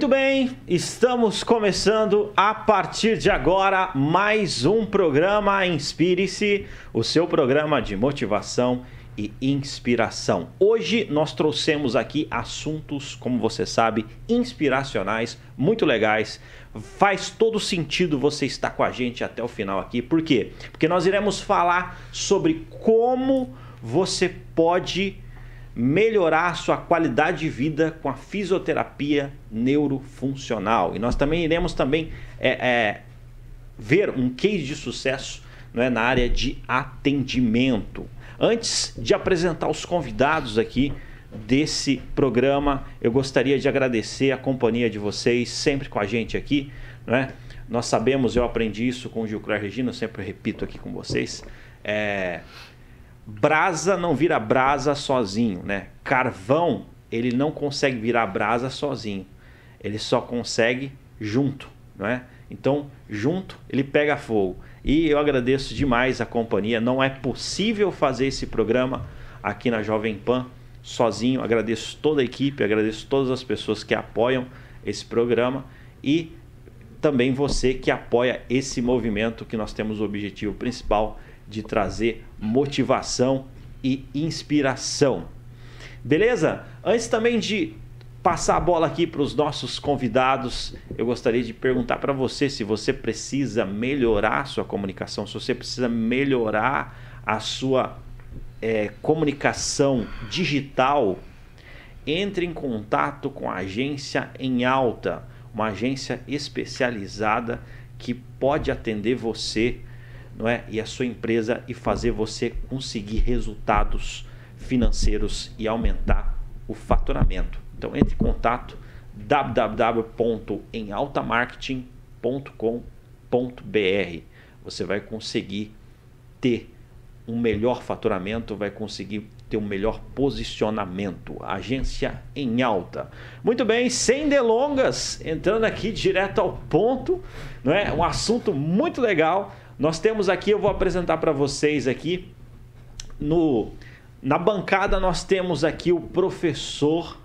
Muito bem, estamos começando a partir de agora mais um programa Inspire-se, o seu programa de motivação e inspiração. Hoje nós trouxemos aqui assuntos, como você sabe, inspiracionais, muito legais. Faz todo sentido você estar com a gente até o final aqui. Por quê? Porque nós iremos falar sobre como você pode melhorar sua qualidade de vida com a fisioterapia neurofuncional. E nós também iremos também é, é, ver um case de sucesso não é, na área de atendimento. Antes de apresentar os convidados aqui desse programa, eu gostaria de agradecer a companhia de vocês sempre com a gente aqui, não é? Nós sabemos, eu aprendi isso com o Gilclar Regina, eu sempre repito aqui com vocês. É, brasa não vira brasa sozinho, né? Carvão, ele não consegue virar brasa sozinho. Ele só consegue junto, não é? Então, junto, ele pega fogo. E eu agradeço demais a companhia. Não é possível fazer esse programa aqui na Jovem Pan sozinho. Agradeço toda a equipe, agradeço todas as pessoas que apoiam esse programa e também você que apoia esse movimento que nós temos o objetivo principal de trazer motivação e inspiração. Beleza? Antes também de passar a bola aqui para os nossos convidados, eu gostaria de perguntar para você se você precisa melhorar a sua comunicação, se você precisa melhorar a sua é, comunicação digital, entre em contato com a agência em alta, uma agência especializada que pode atender você não é? e a sua empresa e fazer você conseguir resultados financeiros e aumentar o faturamento. Então entre em contato www.emaltamarketing.com.br. Você vai conseguir ter um melhor faturamento, vai conseguir ter um melhor posicionamento. Agência em alta. Muito bem, sem delongas, entrando aqui direto ao ponto, não é? Um assunto muito legal. Nós temos aqui, eu vou apresentar para vocês aqui no na bancada nós temos aqui o professor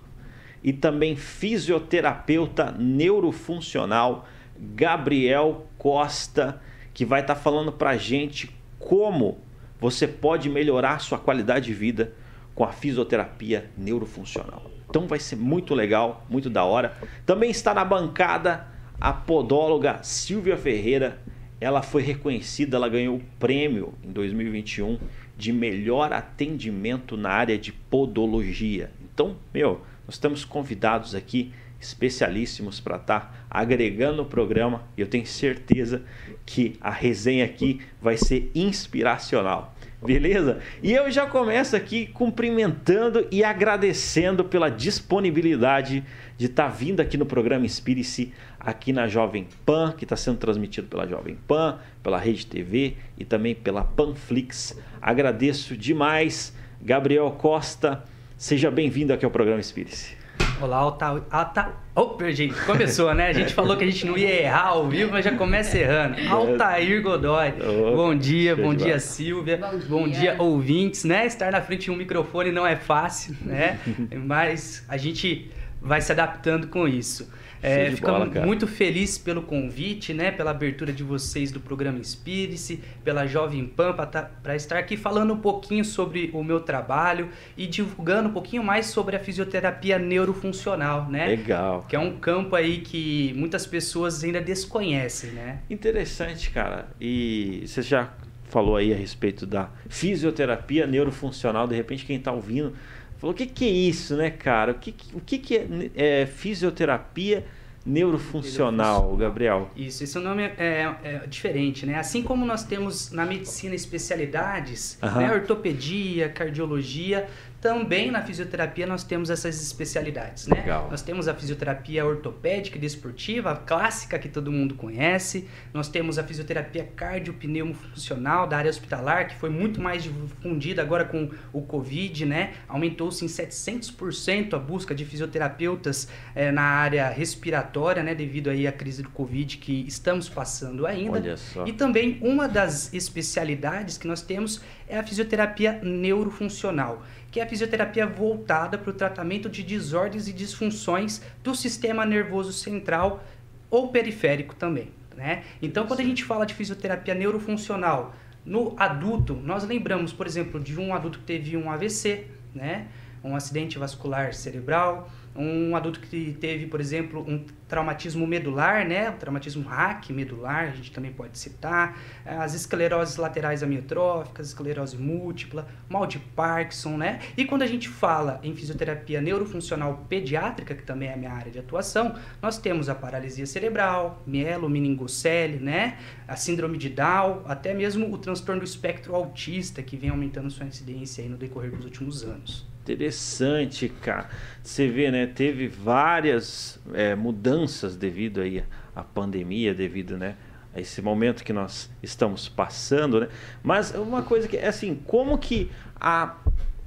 e também fisioterapeuta neurofuncional Gabriel Costa, que vai estar tá falando para gente como você pode melhorar sua qualidade de vida com a fisioterapia neurofuncional. Então vai ser muito legal, muito da hora. Também está na bancada a podóloga Silvia Ferreira, ela foi reconhecida, ela ganhou o prêmio em 2021 de melhor atendimento na área de podologia. Então, meu, nós estamos convidados aqui especialíssimos para estar tá agregando o programa e eu tenho certeza que a resenha aqui vai ser inspiracional. Beleza? E eu já começo aqui cumprimentando e agradecendo pela disponibilidade de estar tá vindo aqui no programa Inspire-se aqui na Jovem Pan, que está sendo transmitido pela Jovem Pan, pela Rede TV e também pela Panflix. Agradeço demais, Gabriel Costa. Seja bem-vindo aqui ao programa Inspire-se. Olá, Alta. Alta... Opa, gente, começou, né? A gente falou que a gente não ia errar ao vivo, mas já começa errando. Altair Godoy. Oh, bom dia, bom dia, Silvia. Bom dia. bom dia, ouvintes, né? Estar na frente de um microfone não é fácil, né? mas a gente vai se adaptando com isso. É, ficamos bola, muito felizes pelo convite, né? Pela abertura de vocês do programa Inspire-se, pela Jovem Pan, para tá, estar aqui falando um pouquinho sobre o meu trabalho e divulgando um pouquinho mais sobre a fisioterapia neurofuncional, né? Legal. Que é um campo aí que muitas pessoas ainda desconhecem, né? Interessante, cara. E você já falou aí a respeito da fisioterapia neurofuncional, de repente quem está ouvindo falou, o que, que é isso, né, cara? O que, o que, que é, é fisioterapia neurofuncional, Gabriel? Isso, esse nome é, é, é, diferente, né? Assim como nós temos na medicina especialidades, uhum. né? ortopedia, cardiologia, também na fisioterapia nós temos essas especialidades, né? Legal. Nós temos a fisioterapia ortopédica e desportiva, a clássica que todo mundo conhece. Nós temos a fisioterapia cardiopneumofuncional da área hospitalar, que foi muito mais difundida agora com o Covid, né? Aumentou-se em 700% a busca de fisioterapeutas é, na área respiratória, né? Devido aí à crise do Covid que estamos passando ainda. Olha só. E também uma das especialidades que nós temos é a fisioterapia neurofuncional que é a fisioterapia voltada para o tratamento de desordens e disfunções do sistema nervoso central ou periférico também. Né? Então, quando a gente fala de fisioterapia neurofuncional no adulto, nós lembramos, por exemplo, de um adulto que teve um AVC, né? um acidente vascular cerebral, um adulto que teve, por exemplo, um traumatismo medular, né? O traumatismo hack medular, a gente também pode citar, as escleroses laterais amiotróficas, esclerose múltipla, mal de Parkinson, né? E quando a gente fala em fisioterapia neurofuncional pediátrica, que também é a minha área de atuação, nós temos a paralisia cerebral, mielomeningocele, né? A síndrome de Down, até mesmo o transtorno do espectro autista, que vem aumentando sua incidência aí no decorrer dos últimos anos. Interessante, cara. Você vê, né? Teve várias é, mudanças devido aí à pandemia, devido, né? A esse momento que nós estamos passando, né? Mas uma coisa que é assim, como que a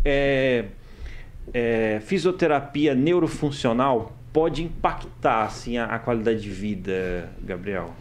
é, é, fisioterapia neurofuncional pode impactar assim a, a qualidade de vida, Gabriel?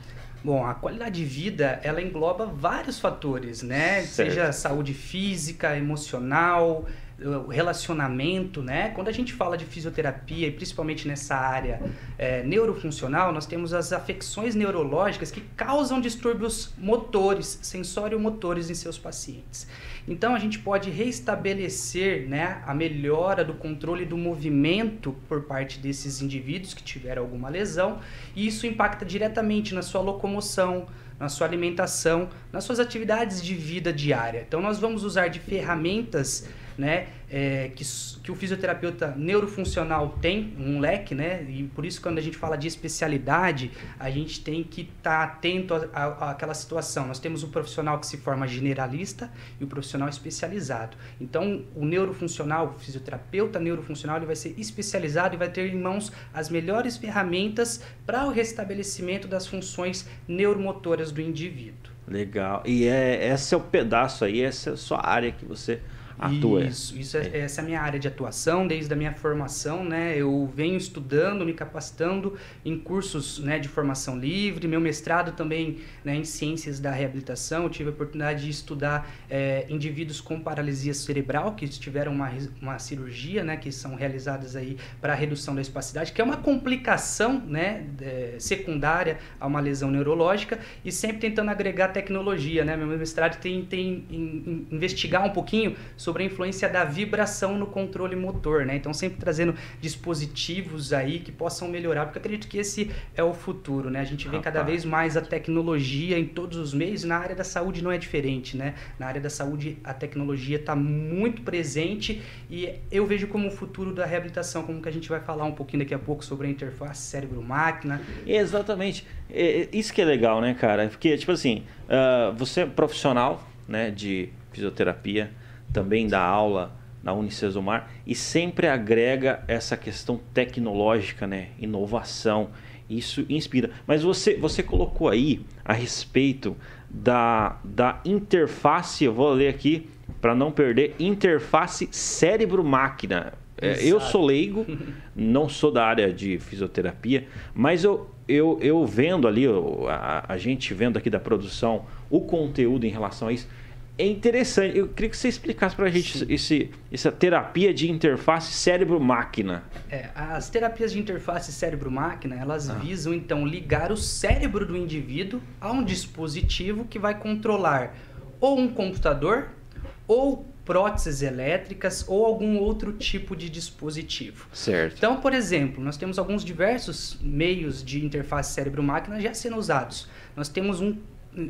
Bom, a qualidade de vida, ela engloba vários fatores, né? Certo. Seja saúde física, emocional, o relacionamento, né? Quando a gente fala de fisioterapia e principalmente nessa área é, neurofuncional, nós temos as afecções neurológicas que causam distúrbios motores, sensório-motores em seus pacientes. Então a gente pode restabelecer, né, a melhora do controle do movimento por parte desses indivíduos que tiveram alguma lesão, e isso impacta diretamente na sua locomoção, na sua alimentação, nas suas atividades de vida diária. Então nós vamos usar de ferramentas né, é, que, que o fisioterapeuta neurofuncional tem, um leque, né, e por isso quando a gente fala de especialidade, a gente tem que estar tá atento àquela situação. Nós temos o profissional que se forma generalista e o profissional especializado. Então, o neurofuncional, o fisioterapeuta neurofuncional, ele vai ser especializado e vai ter em mãos as melhores ferramentas para o restabelecimento das funções neuromotoras do indivíduo. Legal. E é, esse é o pedaço aí, essa é a sua área que você atua. Isso, isso é, essa é a minha área de atuação desde a minha formação, né? Eu venho estudando, me capacitando em cursos né, de formação livre, meu mestrado também né, em ciências da reabilitação. Eu tive a oportunidade de estudar é, indivíduos com paralisia cerebral que tiveram uma, uma cirurgia, né? Que são realizadas aí para redução da espacidade, que é uma complicação, né? É, secundária a uma lesão neurológica e sempre tentando agregar tecnologia, né? Meu mestrado tem, tem em, em investigar um pouquinho sobre sobre a influência da vibração no controle motor, né? Então sempre trazendo dispositivos aí que possam melhorar, porque acredito que esse é o futuro, né? A gente vê Rapaz. cada vez mais a tecnologia em todos os meios, na área da saúde não é diferente, né? Na área da saúde a tecnologia está muito presente e eu vejo como o futuro da reabilitação, como que a gente vai falar um pouquinho daqui a pouco sobre a interface cérebro-máquina. Exatamente. É, isso que é legal, né, cara? Porque, tipo assim, uh, você é profissional né, de fisioterapia, também dá aula na Unicesumar e sempre agrega essa questão tecnológica, né? inovação. Isso inspira. Mas você, você colocou aí a respeito da, da interface, eu vou ler aqui para não perder, interface cérebro-máquina. É, eu sou leigo, não sou da área de fisioterapia, mas eu, eu, eu vendo ali, a, a gente vendo aqui da produção, o conteúdo em relação a isso, é interessante. Eu queria que você explicasse para a gente esse, essa terapia de interface cérebro-máquina. É, as terapias de interface cérebro-máquina, elas ah. visam então ligar o cérebro do indivíduo a um dispositivo que vai controlar ou um computador ou próteses elétricas ou algum outro tipo de dispositivo. Certo. Então, por exemplo, nós temos alguns diversos meios de interface cérebro-máquina já sendo usados. Nós temos um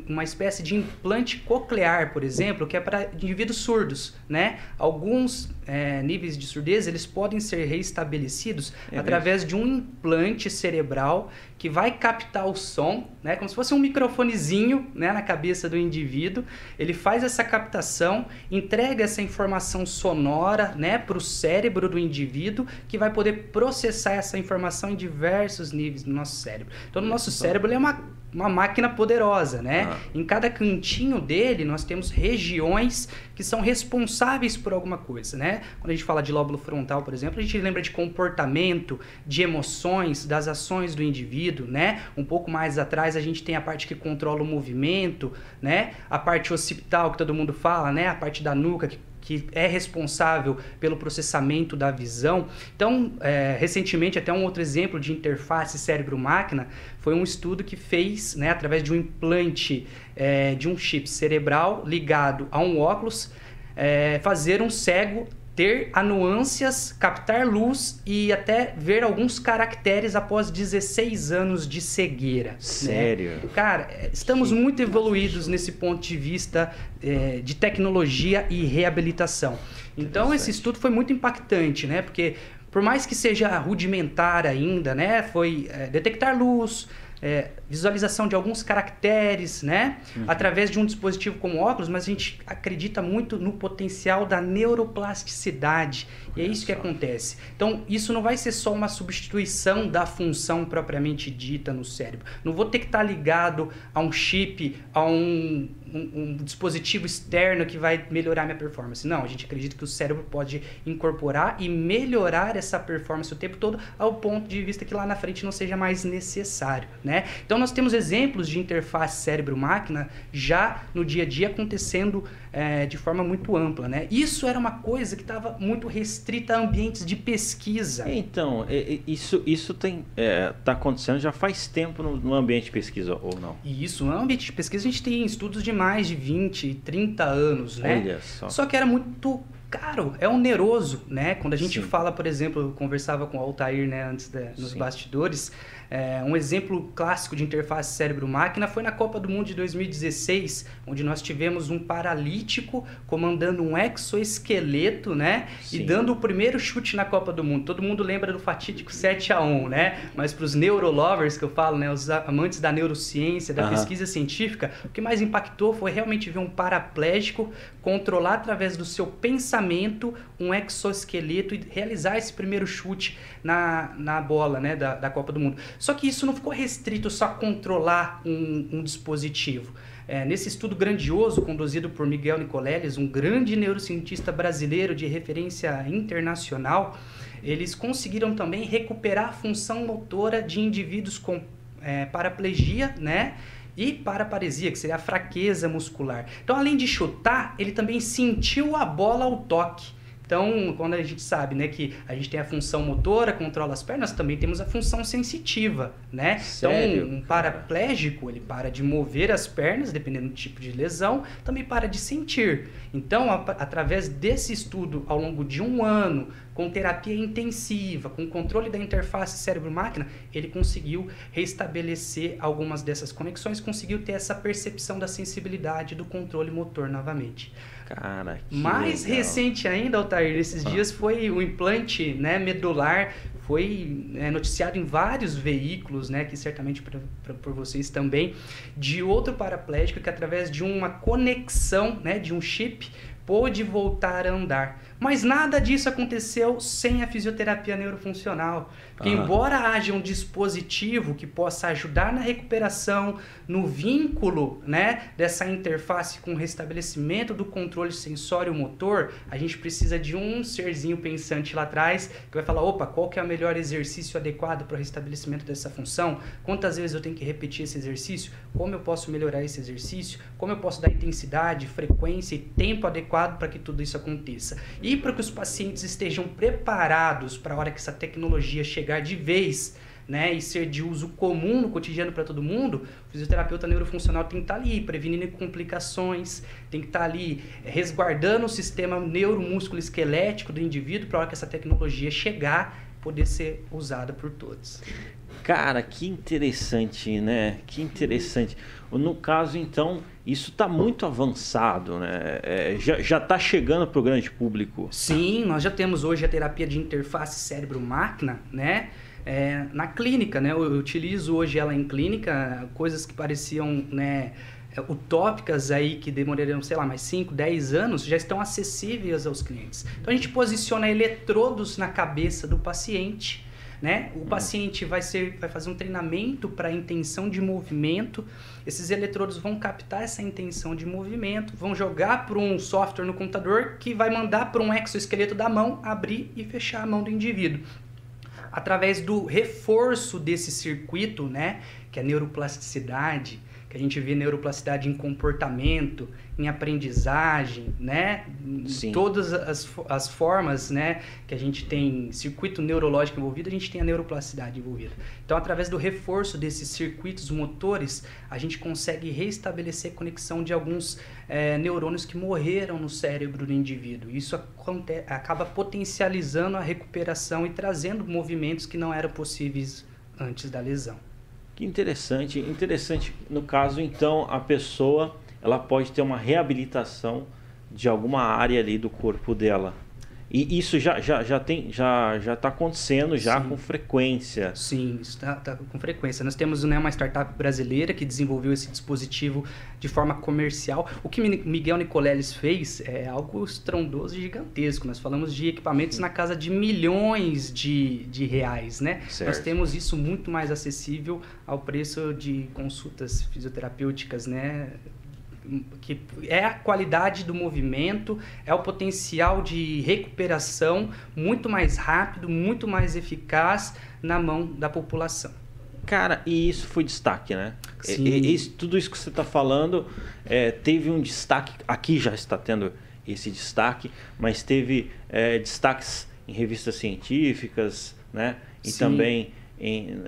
uma espécie de implante coclear, por exemplo, que é para indivíduos surdos, né? Alguns é, níveis de surdez eles podem ser reestabelecidos é através de um implante cerebral que vai captar o som, né? Como se fosse um microfonezinho, né? Na cabeça do indivíduo. Ele faz essa captação, entrega essa informação sonora, né? Para o cérebro do indivíduo, que vai poder processar essa informação em diversos níveis do nosso cérebro. Então, o nosso cérebro é uma uma máquina poderosa, né? Ah. Em cada cantinho dele nós temos regiões que são responsáveis por alguma coisa, né? Quando a gente fala de lóbulo frontal, por exemplo, a gente lembra de comportamento, de emoções, das ações do indivíduo, né? Um pouco mais atrás a gente tem a parte que controla o movimento, né? A parte occipital que todo mundo fala, né? A parte da nuca que que é responsável pelo processamento da visão. Então, é, recentemente, até um outro exemplo de interface cérebro-máquina foi um estudo que fez, né, através de um implante é, de um chip cerebral ligado a um óculos, é, fazer um cego ter anuâncias, captar luz e até ver alguns caracteres após 16 anos de cegueira. Né? Sério? Né? Cara, é, estamos que muito evoluídos nesse ponto de vista é, de tecnologia e reabilitação. Então esse estudo foi muito impactante, né? Porque por mais que seja rudimentar ainda, né? Foi é, detectar luz, é, visualização de alguns caracteres, né? Uhum. Através de um dispositivo como óculos, mas a gente acredita muito no potencial da neuroplasticidade. E é isso que acontece. Então, isso não vai ser só uma substituição da função propriamente dita no cérebro. Não vou ter que estar ligado a um chip, a um, um, um dispositivo externo que vai melhorar minha performance. Não, a gente acredita que o cérebro pode incorporar e melhorar essa performance o tempo todo ao ponto de vista que lá na frente não seja mais necessário, né? Então, nós temos exemplos de interface cérebro-máquina já no dia a dia acontecendo é, de forma muito ampla. Né? Isso era uma coisa que estava muito restrita a ambientes de pesquisa. Então, isso isso tem é, tá acontecendo já faz tempo no, no, ambiente de pesquisa, ou não? Isso, no ambiente de pesquisa a gente tem estudos de mais de 20, 30 anos. Né? Olha só. Só que era muito caro, é oneroso, né? Quando a gente Sim. fala, por exemplo, eu conversava com o Altair né, antes de, nos Sim. bastidores, é, um exemplo clássico de interface cérebro-máquina foi na Copa do Mundo de 2016, onde nós tivemos um paralítico comandando um exoesqueleto, né? Sim. E dando o primeiro chute na Copa do Mundo. Todo mundo lembra do fatídico 7 a 1 né? Mas para os neurolovers que eu falo, né? Os amantes da neurociência, da pesquisa científica, o que mais impactou foi realmente ver um paraplégico controlar através do seu pensamento um exoesqueleto e realizar esse primeiro chute na, na bola, né? Da, da Copa do Mundo. Só que isso não ficou restrito só a controlar um, um dispositivo. É, nesse estudo grandioso conduzido por Miguel Nicoleles, um grande neurocientista brasileiro de referência internacional, eles conseguiram também recuperar a função motora de indivíduos com é, paraplegia, né? E paraparesia, que seria a fraqueza muscular. Então, além de chutar, ele também sentiu a bola ao toque. Então, quando a gente sabe, né, que a gente tem a função motora, controla as pernas, também temos a função sensitiva, né? Sério? Então, um paraplégico, ele para de mover as pernas, dependendo do tipo de lesão, também para de sentir. Então, a, através desse estudo, ao longo de um ano, com terapia intensiva, com controle da interface cérebro-máquina, ele conseguiu restabelecer algumas dessas conexões, conseguiu ter essa percepção da sensibilidade do controle motor novamente. Cara, que Mais legal. recente ainda, Altair, nesses ah. dias foi o implante né, medular, foi é, noticiado em vários veículos, né, que certamente pra, pra, por vocês também, de outro paraplégico que através de uma conexão, né, de um chip, pôde voltar a andar. Mas nada disso aconteceu sem a fisioterapia neurofuncional. Porque, uhum. embora haja um dispositivo que possa ajudar na recuperação, no vínculo né, dessa interface com o restabelecimento do controle sensório-motor, a gente precisa de um serzinho pensante lá atrás que vai falar: opa, qual que é o melhor exercício adequado para o restabelecimento dessa função? Quantas vezes eu tenho que repetir esse exercício? Como eu posso melhorar esse exercício? Como eu posso dar intensidade, frequência e tempo adequado para que tudo isso aconteça? E para que os pacientes estejam preparados para a hora que essa tecnologia chegar de vez né, e ser de uso comum no cotidiano para todo mundo, o fisioterapeuta neurofuncional tem que estar tá ali prevenindo complicações, tem que estar tá ali resguardando o sistema neuromúsculo esquelético do indivíduo para hora que essa tecnologia chegar poder ser usada por todos. Cara, que interessante, né? Que interessante. No caso, então, isso está muito avançado, né? É, já está chegando para o grande público. Sim, nós já temos hoje a terapia de interface cérebro-máquina, né? É, na clínica, né? Eu, utilizo hoje ela em clínica, coisas que pareciam, né? utópicas aí que demorariam, sei lá, mais 5, 10 anos, já estão acessíveis aos clientes. Então a gente posiciona eletrodos na cabeça do paciente né? O paciente vai, ser, vai fazer um treinamento para intenção de movimento. Esses eletrodos vão captar essa intenção de movimento, vão jogar para um software no computador que vai mandar para um exoesqueleto da mão abrir e fechar a mão do indivíduo. Através do reforço desse circuito, né, que é a neuroplasticidade, que a gente vê neuroplasticidade em comportamento, em aprendizagem, né? Sim. Todas as, as formas, né? Que a gente tem circuito neurológico envolvido, a gente tem a neuroplasticidade envolvida. Então, através do reforço desses circuitos motores, a gente consegue restabelecer a conexão de alguns é, neurônios que morreram no cérebro do indivíduo. Isso acaba potencializando a recuperação e trazendo movimentos que não eram possíveis antes da lesão. Que interessante, interessante. No caso, então, a pessoa ela pode ter uma reabilitação de alguma área ali do corpo dela. E isso já, já, já tem já já está acontecendo já Sim. com frequência. Sim, está tá com frequência. Nós temos né, uma startup brasileira que desenvolveu esse dispositivo de forma comercial. O que Miguel Nicoleles fez é algo estrondoso e gigantesco. Nós falamos de equipamentos na casa de milhões de, de reais, né? Certo. Nós temos isso muito mais acessível ao preço de consultas fisioterapêuticas, né? Que é a qualidade do movimento, é o potencial de recuperação muito mais rápido, muito mais eficaz na mão da população. Cara, e isso foi destaque, né? Sim. E, e, tudo isso que você está falando é, teve um destaque, aqui já está tendo esse destaque, mas teve é, destaques em revistas científicas, né? E Sim. também em,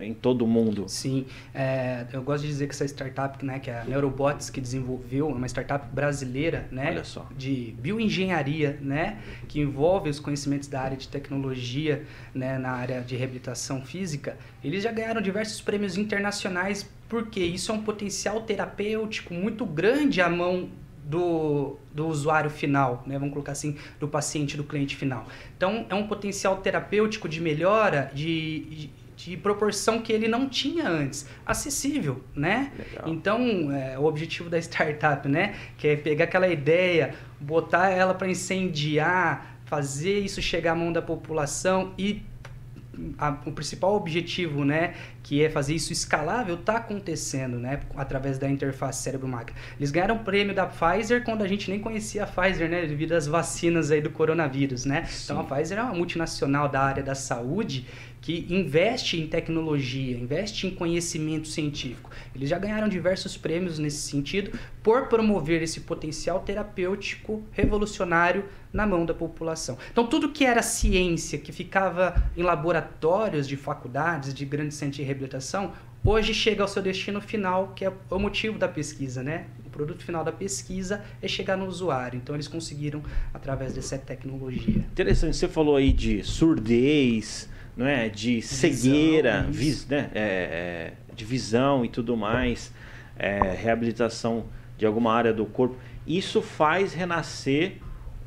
em todo o mundo. Sim, é, eu gosto de dizer que essa startup, né, que é a Neurobots, que desenvolveu, é uma startup brasileira, né, de bioengenharia, né, que envolve os conhecimentos da área de tecnologia, né, na área de reabilitação física, eles já ganharam diversos prêmios internacionais porque isso é um potencial terapêutico muito grande à mão do, do usuário final, né? vamos colocar assim, do paciente, do cliente final. Então, é um potencial terapêutico de melhora de, de, de proporção que ele não tinha antes, acessível, né? Legal. Então, é, o objetivo da startup, né, que é pegar aquela ideia, botar ela para incendiar, fazer isso chegar à mão da população e a, o principal objetivo, né, que é fazer isso escalável, está acontecendo, né, através da interface cérebro-máquina. Eles ganharam o prêmio da Pfizer quando a gente nem conhecia a Pfizer, né, devido às vacinas aí do coronavírus, né? Sim. Então a Pfizer é uma multinacional da área da saúde que investe em tecnologia, investe em conhecimento científico. Eles já ganharam diversos prêmios nesse sentido por promover esse potencial terapêutico revolucionário na mão da população. Então, tudo que era ciência, que ficava em laboratórios de faculdades, de grandes centros de reabilitação, hoje chega ao seu destino final, que é o motivo da pesquisa, né? O produto final da pesquisa é chegar no usuário. Então, eles conseguiram através dessa tecnologia. Interessante, você falou aí de surdez, não é? de cegueira, vis, né? É, é, de visão e tudo mais, é, reabilitação de alguma área do corpo. Isso faz renascer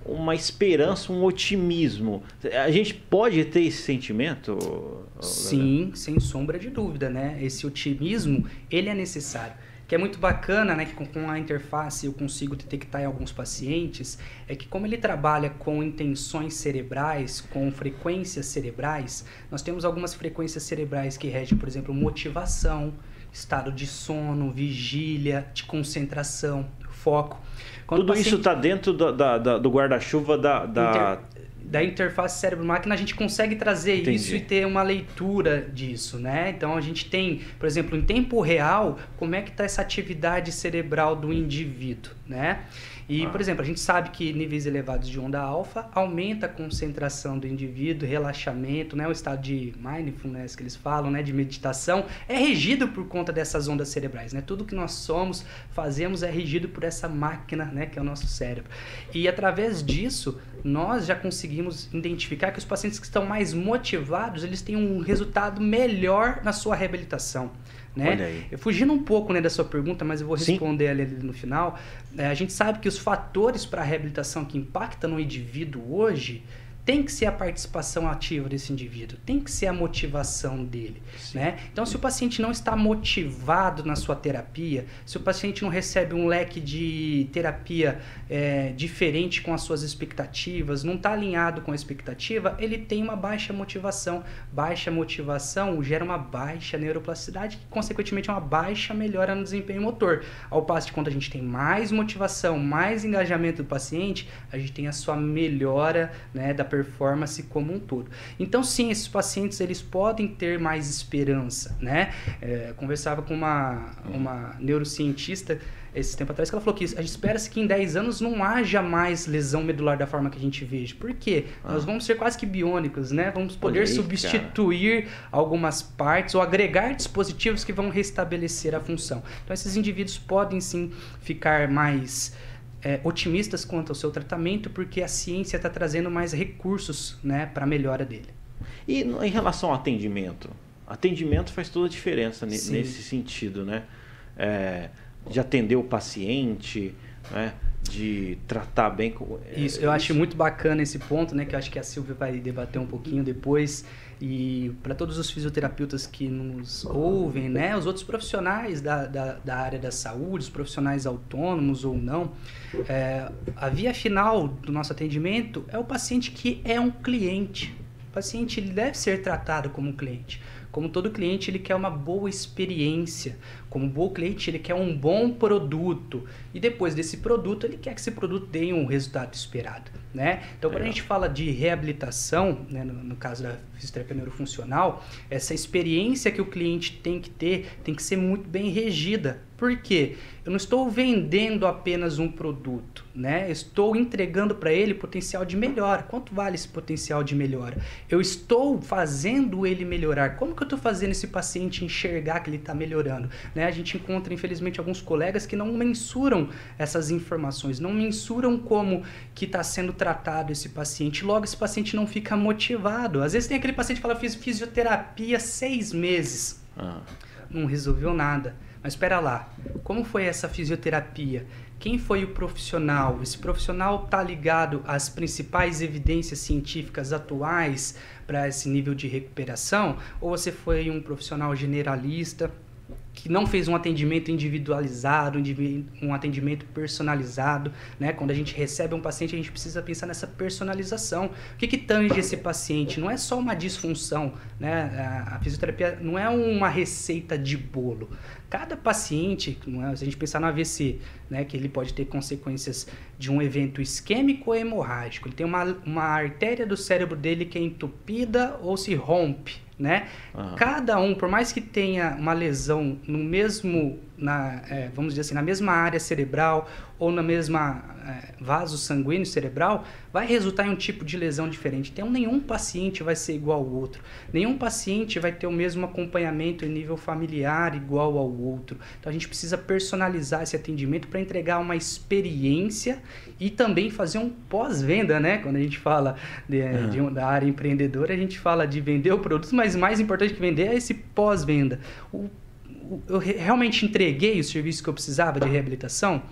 uma esperança, um otimismo. A gente pode ter esse sentimento? Sim, sem sombra de dúvida, né? Esse otimismo, ele é necessário que é muito bacana, né, que com, com, a interface eu consigo detectar em alguns pacientes, é que como ele trabalha com intenções cerebrais, com frequências cerebrais, nós temos algumas frequências cerebrais que regem, por exemplo, motivação, estado de sono, vigília, de concentração, foco. Quando Tudo paciente... isso está dentro do, da, da, do guarda-chuva da, da... Inter da interface cérebro-máquina, a gente consegue trazer Entendi. isso e ter uma leitura disso, né? Então a gente tem, por exemplo, em tempo real, como é que está essa atividade cerebral do indivíduo, né? E, ah. por exemplo, a gente sabe que níveis elevados de onda alfa aumenta a concentração do indivíduo, relaxamento, né, o estado de mindfulness que eles falam, né, de meditação, é regido por conta dessas ondas cerebrais, né? Tudo que nós somos, fazemos é regido por essa máquina, né, que é o nosso cérebro. E através disso, nós já conseguimos identificar que os pacientes que estão mais motivados, eles têm um resultado melhor na sua reabilitação. Né? Fugindo um pouco né, da sua pergunta, mas eu vou responder ali, ali, no final. É, a gente sabe que os fatores para a reabilitação que impactam no indivíduo hoje tem que ser a participação ativa desse indivíduo, tem que ser a motivação dele, né? Então, se o paciente não está motivado na sua terapia, se o paciente não recebe um leque de terapia é, diferente com as suas expectativas, não está alinhado com a expectativa, ele tem uma baixa motivação. Baixa motivação gera uma baixa neuroplasticidade, que consequentemente é uma baixa melhora no desempenho motor. Ao passo de quando a gente tem mais motivação, mais engajamento do paciente, a gente tem a sua melhora né, da performance performance como um todo. Então, sim, esses pacientes eles podem ter mais esperança, né? É, conversava com uma, uma neurocientista esse tempo atrás que ela falou que a gente espera que em 10 anos não haja mais lesão medular da forma que a gente veja. Por quê? Ah. Nós vamos ser quase que biônicos, né? Vamos poder aí, substituir cara. algumas partes ou agregar dispositivos que vão restabelecer a função. Então, esses indivíduos podem sim ficar mais é, otimistas quanto ao seu tratamento, porque a ciência está trazendo mais recursos né, para a melhora dele. E em relação ao atendimento? Atendimento faz toda a diferença nesse sentido, né? É, de atender o paciente, né? De tratar bem. Com... É, isso, eu acho muito bacana esse ponto, né? Que eu acho que a Silvia vai debater um pouquinho depois. E para todos os fisioterapeutas que nos ouvem, né? Os outros profissionais da, da, da área da saúde, os profissionais autônomos ou não, é, a via final do nosso atendimento é o paciente que é um cliente. O paciente ele deve ser tratado como um cliente. Como todo cliente, ele quer uma boa experiência. Como bom cliente, ele quer um bom produto. E depois desse produto, ele quer que esse produto dê um resultado esperado. Né? Então, quando a gente fala de reabilitação, né, no, no, caso da fisioterapia neurofuncional, essa experiência que o cliente tem que ter tem que ser muito bem regida. Por quê? Eu não estou vendendo apenas um produto, né? estou entregando para ele potencial de melhora. Quanto vale esse potencial de melhora? Eu estou fazendo ele melhorar. Como que eu estou fazendo esse paciente enxergar que ele está melhorando? Né? A gente encontra, infelizmente, alguns colegas que não mensuram essas informações, não mensuram como que está sendo tratado esse paciente. Logo, esse paciente não fica motivado. Às vezes tem aquele paciente que fala, fiz fisioterapia seis meses. Ah. Não resolveu nada. Mas espera lá, como foi essa fisioterapia? Quem foi o profissional? Esse profissional está ligado às principais evidências científicas atuais para esse nível de recuperação? Ou você foi um profissional generalista? Que não fez um atendimento individualizado, um atendimento personalizado, né? Quando a gente recebe um paciente, a gente precisa pensar nessa personalização. O que, que tange esse paciente? Não é só uma disfunção, né? A fisioterapia não é uma receita de bolo. Cada paciente, é? se a gente pensar no AVC, né, que ele pode ter consequências de um evento isquêmico ou hemorrágico, ele tem uma, uma artéria do cérebro dele que é entupida ou se rompe, né? Uhum. Cada um, por mais que tenha uma lesão no mesmo, na, é, vamos dizer assim, na mesma área cerebral ou na mesma é, vaso sanguíneo cerebral, vai resultar em um tipo de lesão diferente. Então, nenhum paciente vai ser igual ao outro. Nenhum paciente vai ter o mesmo acompanhamento em nível familiar igual ao outro. Então, a gente precisa personalizar esse atendimento para entregar uma experiência e também fazer um pós-venda, né? Quando a gente fala de, uhum. de da área empreendedora, a gente fala de vender o produto, mas mais importante que vender é esse pós-venda. Eu realmente entreguei o serviço que eu precisava de reabilitação?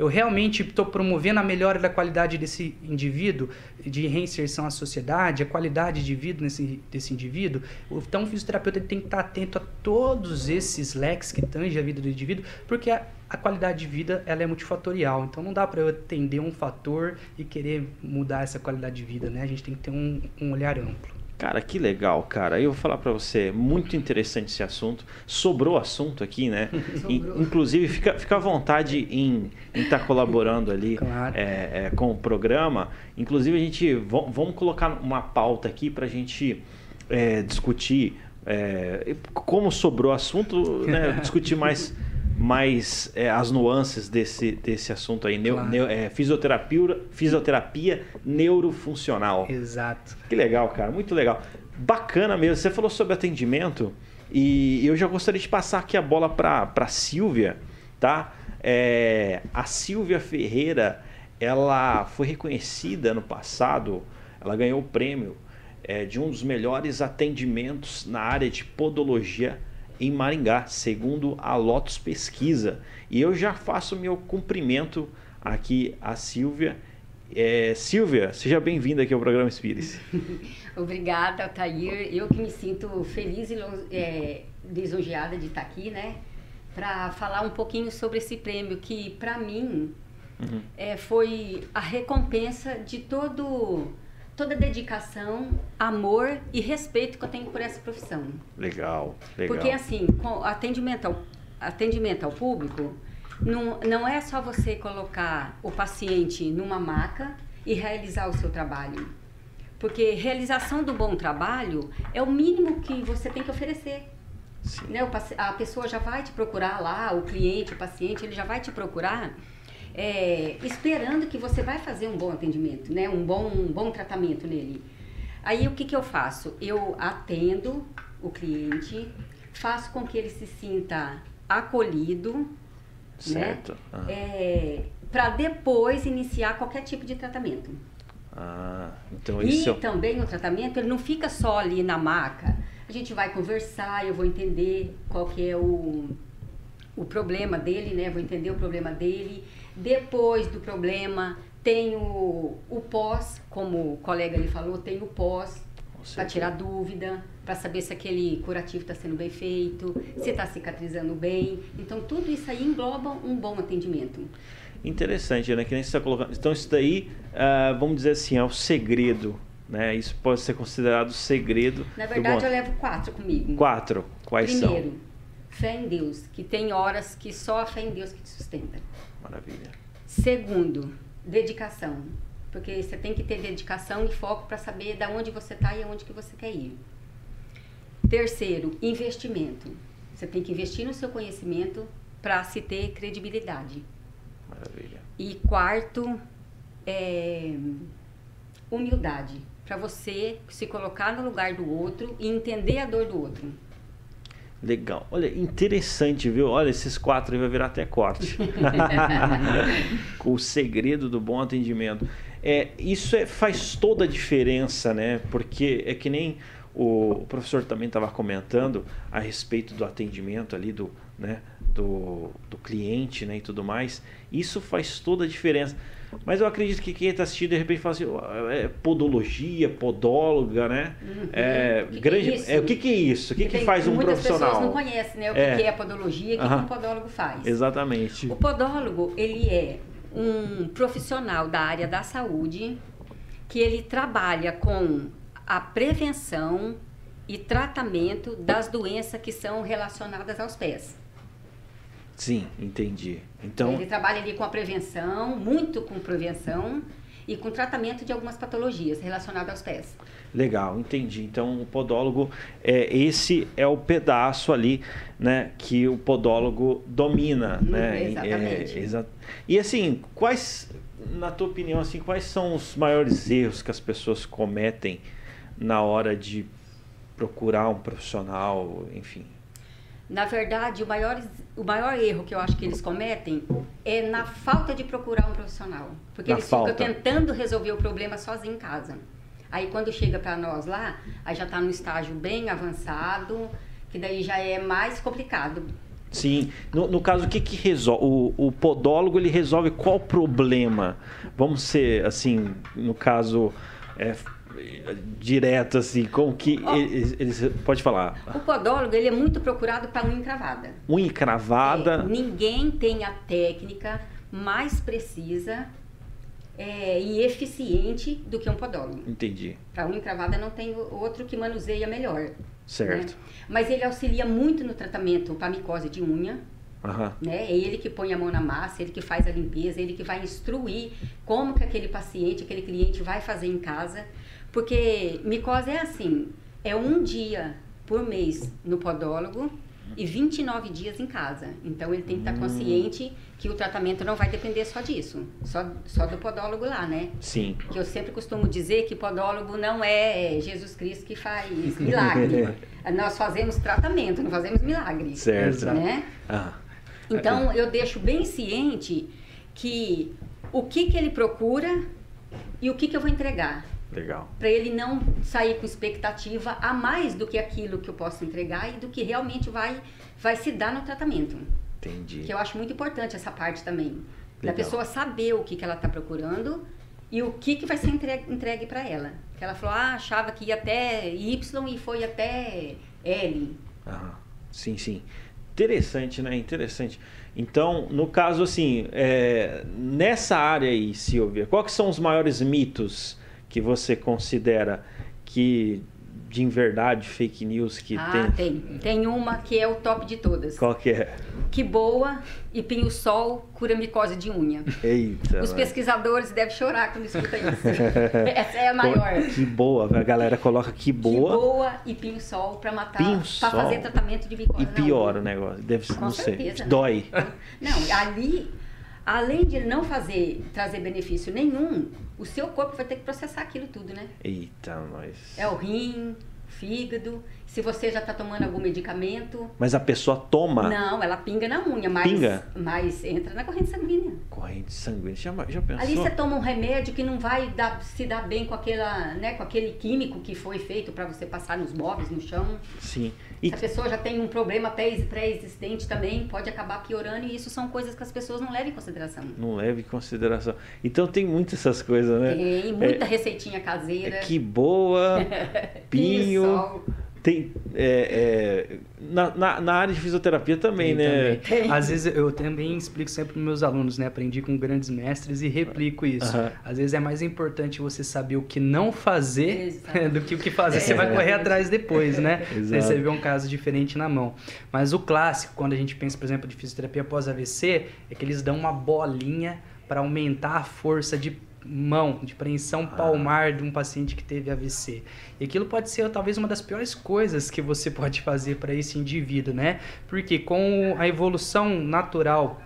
eu realmente estou promovendo a melhora da qualidade desse indivíduo, de reinserção à sociedade, a qualidade de vida nesse, desse indivíduo. Então, o fisioterapeuta tem que estar atento a todos esses leques que tangem a vida do indivíduo, porque a, a qualidade de vida ela é multifatorial. Então, não dá para eu atender um fator e querer mudar essa qualidade de vida, né? A gente tem que ter um, um olhar amplo. Cara, que legal, cara. Eu vou falar para você, muito interessante esse assunto. Sobrou assunto aqui, né? Inclusive, fica, fica à vontade em estar tá colaborando ali claro. é, é, com o programa. Inclusive, a gente vamos colocar uma pauta aqui para a gente é, discutir é, como sobrou assunto, né? discutir mais mais é, as nuances desse, desse assunto aí, neo, claro. neo, é, fisioterapia, fisioterapia neurofuncional. Exato. Que legal, cara, muito legal. Bacana mesmo. Você falou sobre atendimento e eu já gostaria de passar aqui a bola para a Silvia, tá? É, a Silvia Ferreira, ela foi reconhecida no passado, ela ganhou o prêmio é, de um dos melhores atendimentos na área de podologia em Maringá, segundo a Lotus Pesquisa. E eu já faço meu cumprimento aqui a Silvia. É, Silvia, seja bem-vinda aqui ao programa Espírito. Obrigada, Altair. Eu que me sinto feliz e é, lisonjeada de estar aqui, né? Para falar um pouquinho sobre esse prêmio que, para mim, uhum. é, foi a recompensa de todo toda a dedicação, amor e respeito que eu tenho por essa profissão. Legal, legal. Porque assim, com atendimento ao, atendimento ao público, não, não é só você colocar o paciente numa maca e realizar o seu trabalho. Porque realização do bom trabalho é o mínimo que você tem que oferecer. Né? A pessoa já vai te procurar lá, o cliente, o paciente, ele já vai te procurar é, esperando que você vai fazer um bom atendimento, né? um, bom, um bom tratamento nele. Aí o que, que eu faço? Eu atendo o cliente, faço com que ele se sinta acolhido, né? certo. né? Ah. É, para depois iniciar qualquer tipo de tratamento. Ah, então isso... E também o tratamento, ele não fica só ali na maca. A gente vai conversar, eu vou entender qual que é o, o problema dele, né? Vou entender o problema dele. Depois do problema, tem o, o pós, como o colega ali falou, tem o pós para tirar dúvida, para saber se aquele curativo está sendo bem feito, se está cicatrizando bem. Então, tudo isso aí engloba um bom atendimento. Interessante, né? Que nem você está colocando. Então, isso daí, uh, vamos dizer assim, é o segredo. Né? Isso pode ser considerado segredo. Na verdade, eu levo quatro comigo. Quatro? Quais Primeiro, são? Primeiro, fé em Deus, que tem horas que só a fé em Deus que te sustenta. Maravilha. Segundo, dedicação. Porque você tem que ter dedicação e foco para saber da onde você está e aonde que você quer ir. Terceiro, investimento. Você tem que investir no seu conhecimento para se ter credibilidade. Maravilha. E quarto, é, humildade. Para você se colocar no lugar do outro e entender a dor do outro. Legal. Olha, interessante, viu? Olha, esses quatro aí vai virar até corte. o segredo do bom atendimento. É, isso é, faz toda a diferença, né? Porque é que nem o, o professor também estava comentando a respeito do atendimento ali, do, né, do, do cliente né, e tudo mais. Isso faz toda a diferença. Mas eu acredito que quem está assistindo de repente fala assim, é podologia, podóloga, né? Uhum. É, que grande, que é, é, o que, que é isso? O que, que faz um profissional? Muitas pessoas não conhecem né, o que é, que é podologia e o que, uhum. que um podólogo faz. Exatamente. O podólogo, ele é um profissional da área da saúde que ele trabalha com a prevenção e tratamento das doenças que são relacionadas aos pés. Sim, entendi. Então ele trabalha ali com a prevenção, muito com prevenção e com tratamento de algumas patologias relacionadas aos pés. Legal, entendi. Então o podólogo é esse é o pedaço ali, né, que o podólogo domina, hum, né? Exatamente. É, exa e assim, quais, na tua opinião, assim, quais são os maiores erros que as pessoas cometem na hora de procurar um profissional, enfim? Na verdade, o maior, o maior erro que eu acho que eles cometem é na falta de procurar um profissional. Porque na eles falta. ficam tentando resolver o problema sozinho em casa. Aí quando chega para nós lá, aí já está no estágio bem avançado, que daí já é mais complicado. Sim. No, no caso, o que, que resolve? O, o podólogo ele resolve qual problema? Vamos ser assim, no caso. É, direto, assim, com que oh, eles, eles, Pode falar. O podólogo, ele é muito procurado para unha encravada. Unha encravada. É, ninguém tem a técnica mais precisa é, e eficiente do que um podólogo. Entendi. Para unha encravada não tem outro que manuseia melhor. Certo. Né? Mas ele auxilia muito no tratamento para micose de unha. Uhum. Né? É ele que põe a mão na massa, ele que faz a limpeza, ele que vai instruir como que aquele paciente, aquele cliente vai fazer em casa. Porque micose é assim, é um dia por mês no podólogo e 29 dias em casa. Então ele tem que estar hum. consciente que o tratamento não vai depender só disso, só, só do podólogo lá, né? Sim. Que eu sempre costumo dizer que podólogo não é Jesus Cristo que faz milagre. Nós fazemos tratamento, não fazemos milagre. Certo. Né? Ah. Então eu deixo bem ciente que o que, que ele procura e o que, que eu vou entregar. Legal. Para ele não sair com expectativa a mais do que aquilo que eu posso entregar e do que realmente vai, vai se dar no tratamento. Entendi. Que eu acho muito importante essa parte também. Legal. Da pessoa saber o que, que ela está procurando e o que, que vai ser entregue, entregue para ela. Que ela falou, ah, achava que ia até Y e foi até L. Aham. Sim, sim. Interessante, né? Interessante. Então, no caso, assim, é, nessa área aí, Silvia, quais são os maiores mitos que você considera que de verdade fake news que ah, tem? tem. Tem uma que é o top de todas. Qual que é? que boa e pinho-sol cura micose de unha. Eita. Os pesquisadores devem chorar quando escutam isso. Essa é a maior. Que boa, a galera coloca que boa. Que boa e pinho-sol para matar, para fazer tratamento de micose. E piora o negócio, deve ser, não certeza, sei, né? dói. Não, ali, além de não fazer, trazer benefício nenhum, o seu corpo vai ter que processar aquilo tudo, né? Eita, nós. É o rim, fígado, se você já está tomando algum medicamento. Mas a pessoa toma Não, ela pinga na unha, mas, Pinga? mas entra na corrente sanguínea. corrente sanguínea. Já, já pensou? Ali você toma um remédio que não vai dar, se dar bem com, aquela, né, com aquele químico que foi feito para você passar nos móveis, no chão. Sim. E Se a pessoa já tem um problema pré- pré-existente também, pode acabar piorando e isso são coisas que as pessoas não levam em consideração. não leve em consideração. Então tem muitas essas coisas, né? Tem muita receitinha caseira. É que boa, pinho. Tem, é, é, na, na, na área de fisioterapia também, Tem né? também. Às vezes eu também explico sempre para meus alunos, né? Aprendi com grandes mestres e replico isso. Às vezes é mais importante você saber o que não fazer Exato. do que o que fazer. Você vai correr atrás depois, né? Exato. Você vê um caso diferente na mão. Mas o clássico, quando a gente pensa, por exemplo, de fisioterapia após AVC, é que eles dão uma bolinha para aumentar a força de mão, de preensão palmar de um paciente que teve AVC. E aquilo pode ser talvez uma das piores coisas que você pode fazer para esse indivíduo, né? Porque com a evolução natural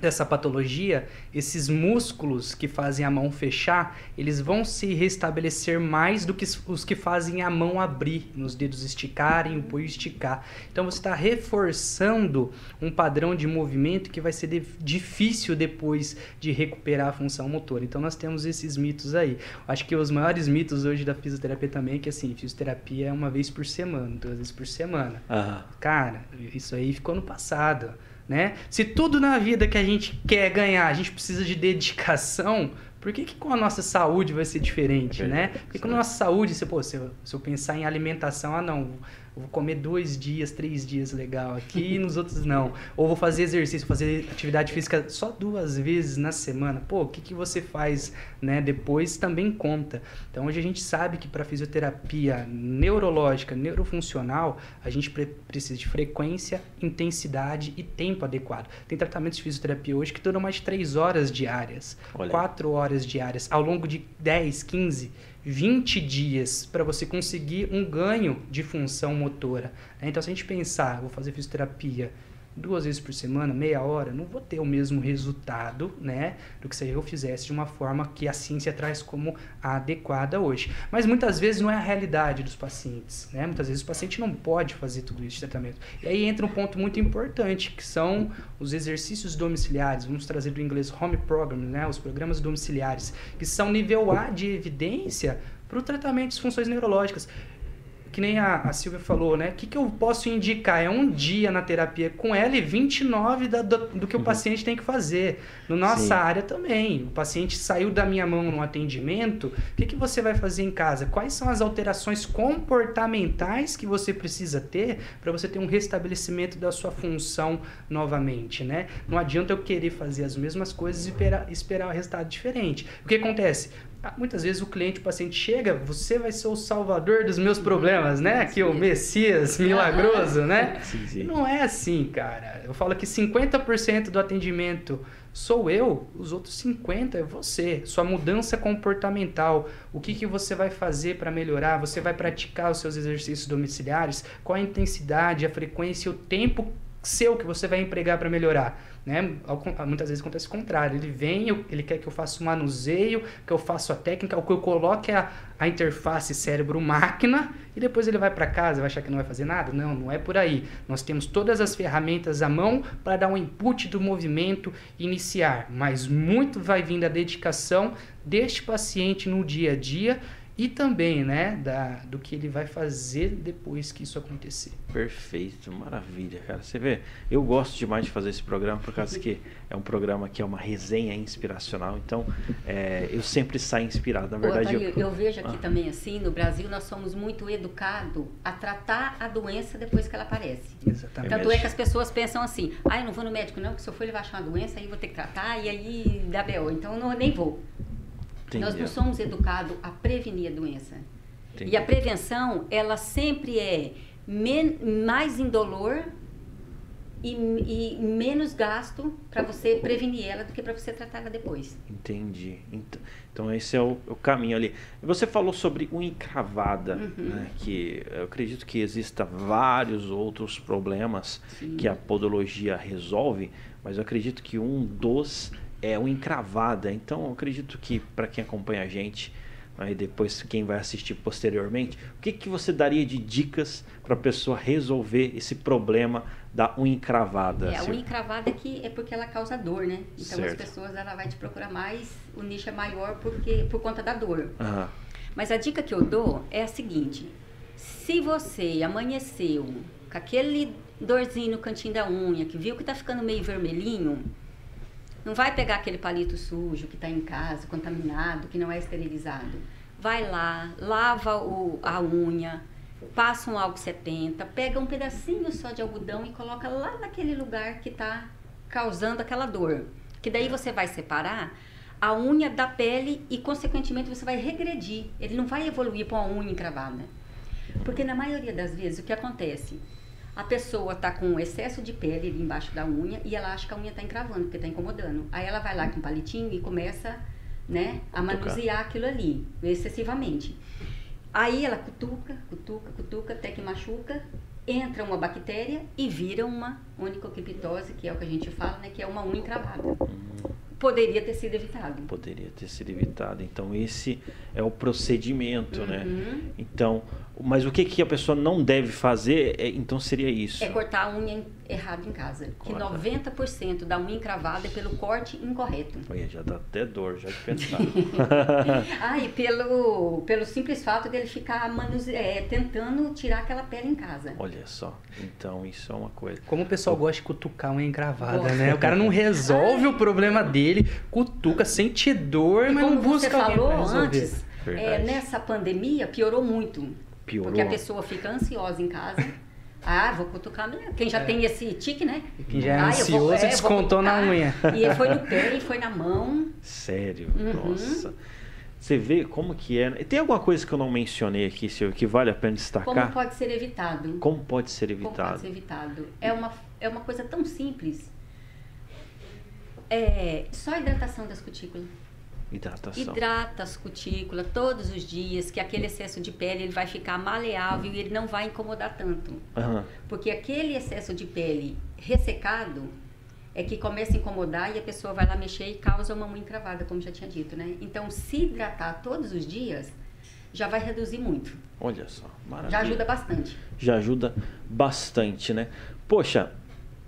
dessa patologia, esses músculos que fazem a mão fechar, eles vão se restabelecer mais do que os que fazem a mão abrir, nos dedos esticarem, o punho esticar. Então você está reforçando um padrão de movimento que vai ser de- difícil depois de recuperar a função motora. Então nós temos esses mitos aí. Acho que os maiores mitos hoje da fisioterapia também é que assim, fisioterapia é uma vez por semana, duas vezes por semana. Ah, Cara, isso aí ficou no passado, né? Se tudo na vida que a gente quer ganhar, a gente precisa de dedicação, por que, que com a nossa saúde vai ser diferente, É né? verdade, Porque com a nossa saúde, se, pô, se, eu, se eu pensar em alimentação, ah não, vou comer dois dias, três dias legal aqui e nos outros não. Ou vou fazer exercício, fazer atividade física só duas vezes na semana. Pô, o que, que você faz né, depois também conta. Então hoje a gente sabe que para fisioterapia neurológica, neurofuncional, a gente pre- precisa de frequência, intensidade e tempo adequado. Tem tratamentos de fisioterapia hoje que duram mais de três horas diárias, Olha quatro horas diárias, ao longo de 10, 15, 20 dias para você conseguir um ganho de função motora. Então, se a gente pensar, vou fazer fisioterapia duas vezes por semana, meia hora, não vou ter o mesmo resultado, né, do que se eu fizesse de uma forma que a ciência traz como adequada hoje. Mas muitas vezes não é a realidade dos pacientes, né? Muitas vezes o paciente não pode fazer tudo isso de tratamento. E aí entra um ponto muito importante, que são os exercícios domiciliares, vamos trazer do inglês home program, né, os programas domiciliares, que são nível A de evidência para o tratamento de funções neurológicas que nem a, a Silvia falou, né? O que, que eu posso indicar? É um dia na terapia com ela e 29 da, do, do que o paciente tem que fazer. Na nossa Sim. área também. O paciente saiu da minha mão no atendimento. O que, que você vai fazer em casa? Quais são as alterações comportamentais que você precisa ter para você ter um restabelecimento da sua função novamente, né? Não adianta eu querer fazer as mesmas coisas e esperar, esperar o resultado diferente. O que acontece? Ah, Muitas vezes o cliente, o paciente chega, você vai ser o salvador dos meus problemas, né? Aqui o Messias milagroso, né? sim, sim. Não é assim, cara. Eu falo que 50% do atendimento sou eu, os outros 50 é você. Sua mudança comportamental, o que, que você vai fazer para melhorar? Você vai praticar os seus exercícios domiciliares? Qual a intensidade, a frequência e o tempo seu que você vai empregar para melhorar? Né? Muitas vezes acontece o contrário. Ele vem, ele quer que eu faça o manuseio, que eu faça a técnica, ou que eu coloque a, a interface cérebro-máquina e depois ele vai para casa, vai achar que não vai fazer nada? Não, não é por aí. Nós temos todas as ferramentas à mão para dar um input do movimento iniciar, mas muito vai vir da dedicação deste paciente no dia a dia e também, né, da, do que ele vai fazer depois que isso acontecer. Perfeito, maravilha, cara. Você vê, eu gosto demais de fazer esse programa por causa que é um programa que é uma resenha inspiracional. Então, é, eu sempre saio inspirado. Na Ô, verdade, Otair, eu, vejo aqui Ah. também assim, no Brasil nós somos muito educados a tratar a doença depois que ela aparece. Exatamente. Tanto é que as pessoas pensam assim, ah, eu não vou no médico não, porque se eu for ele vai achar uma doença, aí eu vou ter que tratar, e aí dá B.O., então eu não, nem vou. Nós entendeu? não somos educados a prevenir a doença. Entendi. E a prevenção, ela sempre é mais indolor e, e menos gasto para você prevenir ela do que para você tratar ela depois. Entendi. Então esse é o, o caminho ali. Você falou sobre unha encravada, uhum. né, que eu acredito que exista vários outros problemas Sim. que a podologia resolve, mas eu acredito que um dos é unha encravada. Então acredito que para quem acompanha a gente aí depois quem vai assistir posteriormente, o que, que você daria de dicas para a pessoa resolver esse problema da unha encravada? É, a unha encravada é, que é porque ela causa dor, né? Então certo. as pessoas ela vai te procurar mais, o nicho é maior porque por conta da dor. Uhum. Mas a dica que eu dou é a seguinte: se você amanheceu com aquele dorzinho no cantinho da unha, que viu que tá ficando meio vermelhinho, não vai pegar aquele palito sujo que está em casa, contaminado, que não é esterilizado. Vai lá, lava o, a unha, passa um álcool 70, pega um pedacinho só de algodão e coloca lá naquele lugar que está causando aquela dor. Que daí você vai separar a unha da pele e, consequentemente, você vai regredir. Ele não vai evoluir para uma unha encravada. Porque na maioria das vezes o que acontece? A pessoa tá com excesso de pele ali embaixo da unha e ela acha que a unha tá encravando, porque tá incomodando. Aí ela vai lá com um palitinho e começa, né, a manusear aquilo ali, excessivamente. Aí ela cutuca, cutuca, cutuca, até que machuca, entra uma bactéria e vira uma onicoquiptose, que é o que a gente fala, né, que é uma unha encravada. Poderia ter sido evitado. Poderia ter sido evitado. Então esse é o procedimento, né? uhum. né? Então mas o que, que a pessoa não deve fazer, é, então seria isso? É cortar a unha errado em casa. Corta. Que 90% da unha encravada é pelo corte incorreto. Olha, já dá até dor, já de pensar. ah, e pelo, pelo simples fato dele ficar manuse... é, tentando tirar aquela pele em casa. Olha só, então isso é uma coisa. Como o pessoal gosta de cutucar unha encravada, Nossa. né? O cara não resolve Ai. o problema dele, cutuca, sente dor, e mas não busca você falou antes, é, nessa pandemia piorou muito. Piorou. Porque a pessoa fica ansiosa em casa. Ah, vou cutucar mesmo. Quem já é. tem esse tique, né? Quem já é ah, ansioso vou, é, descontou na unha. E foi no pé, e foi na mão. Sério? Uhum. Nossa. Você vê como que é. Tem alguma coisa que eu não mencionei aqui, senhor, que vale a pena destacar? Como pode ser evitado? Como pode ser evitado? Como pode ser evitado? É uma, é uma coisa tão simples. É só a hidratação das cutículas. Hidratação. Hidrata as cutículas todos os dias, que aquele excesso de pele ele vai ficar maleável e ele não vai incomodar tanto. Uhum. Porque aquele excesso de pele ressecado é que começa a incomodar e a pessoa vai lá mexer e causa uma unha encravada, como já tinha dito, né? Então, se hidratar todos os dias, já vai reduzir muito. Olha só, maravilha. Já ajuda bastante. Já ajuda bastante, né? Poxa,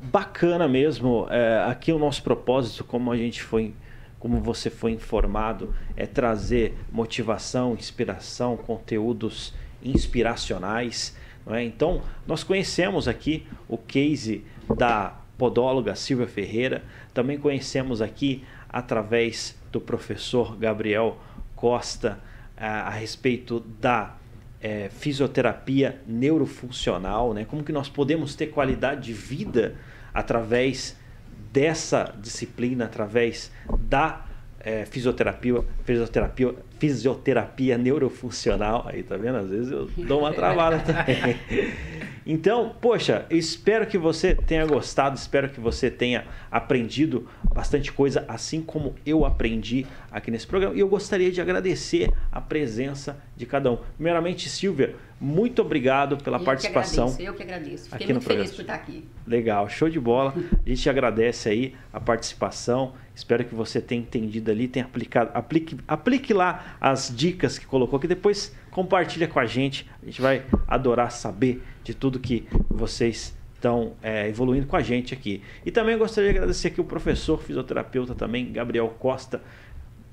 bacana mesmo. É, aqui o nosso propósito, como a gente foi como você foi informado, é trazer motivação, inspiração, conteúdos inspiracionais. É? Então, nós conhecemos aqui o case da podóloga Silvia Ferreira, também conhecemos aqui através do professor Gabriel Costa a, a respeito da é, fisioterapia neurofuncional, né? como que nós podemos ter qualidade de vida através dessa disciplina através da é, fisioterapia, fisioterapia, fisioterapia neurofuncional. Aí tá vendo? Às vezes eu dou uma travada também. Então, poxa, eu espero que você tenha gostado, espero que você tenha aprendido bastante coisa, assim como eu aprendi aqui nesse programa. E eu gostaria de agradecer a presença de cada um. Primeiramente, Silvia, muito obrigado pela eu participação. Que agradeço, eu que agradeço. Fiquei aqui muito feliz por estar aqui. Legal, show de bola. A gente agradece aí a participação. Espero que você tenha entendido ali, tenha aplicado. Aplique, aplique lá as dicas que colocou aqui. Depois compartilha com a gente. A gente vai adorar saber de tudo que vocês estão é, evoluindo com a gente aqui. E também gostaria de agradecer aqui o professor fisioterapeuta também, Gabriel Costa.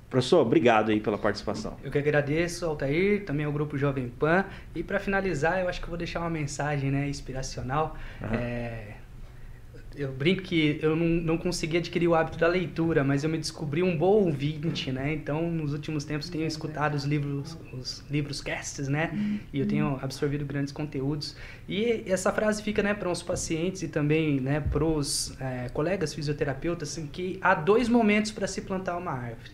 Professor, obrigado aí pela participação. Eu que agradeço, Altair, também ao Grupo Jovem Pan. E para finalizar, eu acho que eu vou deixar uma mensagem né, inspiracional. Uhum. É, eu brinco que eu não, não consegui adquirir o hábito da leitura, mas eu me descobri um bom ouvinte, né? Então, nos últimos tempos tenho escutado os livros, os livros casts, né? E eu tenho absorvido grandes conteúdos. E essa frase fica, né, para os pacientes e também, né, para os é, colegas fisioterapeutas, assim, que há dois momentos para se plantar uma árvore.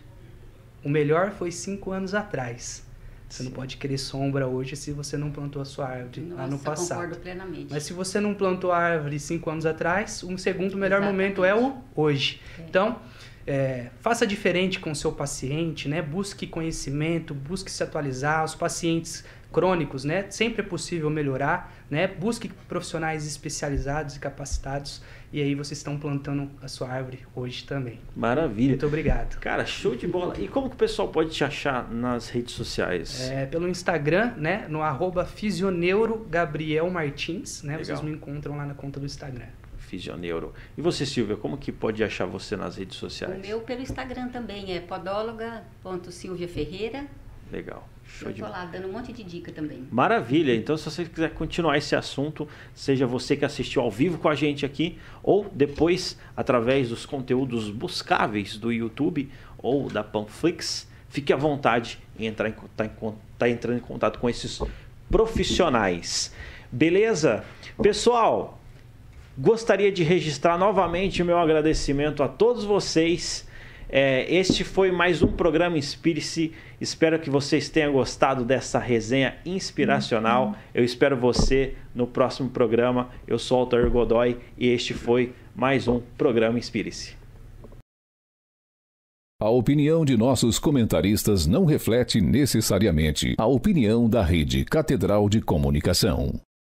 O melhor foi cinco anos atrás. Você Sim. não pode querer sombra hoje se você não plantou a sua árvore Nossa, lá no passado. concordo plenamente. Mas se você não plantou a árvore cinco anos atrás, um segundo melhor Exatamente. momento é o hoje. É. Então, é, faça diferente com o seu paciente, né? Busque conhecimento, busque se atualizar. Os pacientes crônicos, né? Sempre é possível melhorar, né? Busque profissionais especializados e capacitados e aí vocês estão plantando a sua árvore hoje também. Maravilha. Muito obrigado. Cara, show de bola. E como que o pessoal pode te achar nas redes sociais? É, pelo Instagram, né? No arroba Fisioneuro Gabriel Martins, né? Legal. Vocês me encontram lá na conta do Instagram. Fisioneuro. E você, Silvia, como que pode achar você nas redes sociais? O meu pelo Instagram também é podóloga.silviaferreira. Legal. Show de... dando um monte de dica também. Maravilha. Então, se você quiser continuar esse assunto, seja você que assistiu ao vivo com a gente aqui, ou depois através dos conteúdos buscáveis do YouTube ou da Panflix, fique à vontade em entrar em, tá, tá entrando em contato com esses profissionais. Beleza? Pessoal, Gostaria de registrar novamente o meu agradecimento a todos vocês. É, este foi mais um programa Inspire-se. Espero que vocês tenham gostado dessa resenha inspiracional. Eu espero você no próximo programa. Eu sou o Altair Godoy e este foi mais um programa Inspire-se. A opinião de nossos comentaristas não reflete necessariamente a opinião da Rede Catedral de Comunicação.